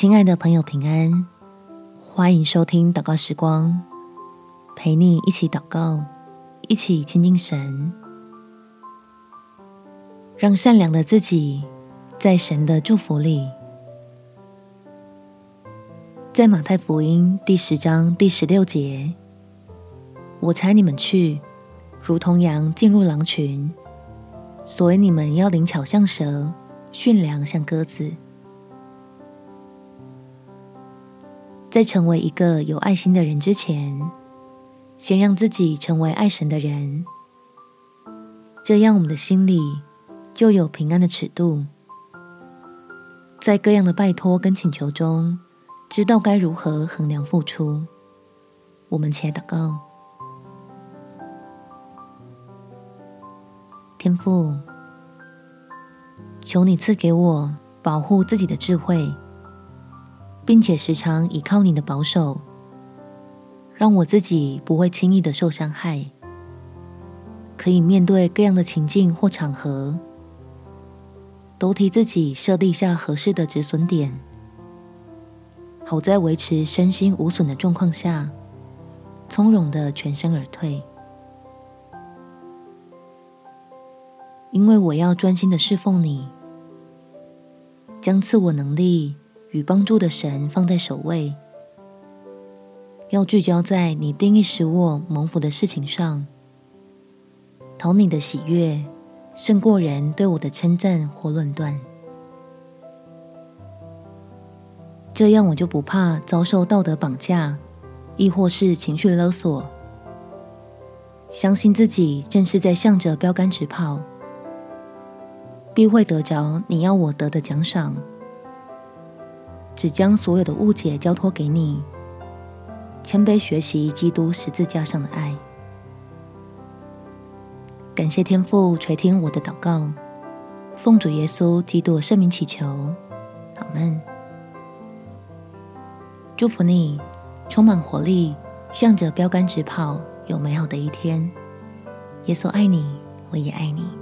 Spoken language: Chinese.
亲爱的朋友，平安！欢迎收听祷告时光，陪你一起祷告，一起亲近神，让善良的自己在神的祝福里。在马太福音第十章第十六节，我差你们去，如同羊进入狼群，所以你们要灵巧像蛇，驯良像鸽子。在成为一个有爱心的人之前，先让自己成为爱神的人，这样我们的心里就有平安的尺度，在各样的拜托跟请求中，知道该如何衡量付出。我们且祷告：天父，求你赐给我保护自己的智慧。并且时常倚靠你的保守，让我自己不会轻易的受伤害，可以面对各样的情境或场合，都替自己设立下合适的止损点，好在维持身心无损的状况下，从容的全身而退。因为我要专心的侍奉你，将赐我能力。与帮助的神放在首位，要聚焦在你定义使我蒙福的事情上，讨你的喜悦胜过人对我的称赞或论断，这样我就不怕遭受道德绑架，亦或是情绪勒索，相信自己正是在向着标杆直跑，必会得着你要我得的奖赏。只将所有的误解交托给你，谦卑学习基督十字架上的爱。感谢天父垂听我的祷告，奉主耶稣基督圣名祈求，阿门。祝福你，充满活力，向着标杆直跑，有美好的一天。耶稣爱你，我也爱你。